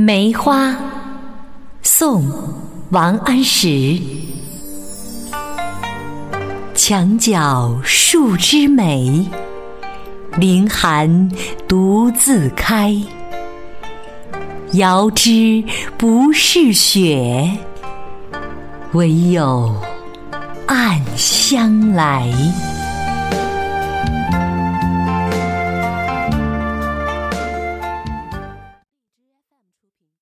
梅花宋王安石墙角数枝梅，凌寒独自开。遥知不是雪，唯有暗香来。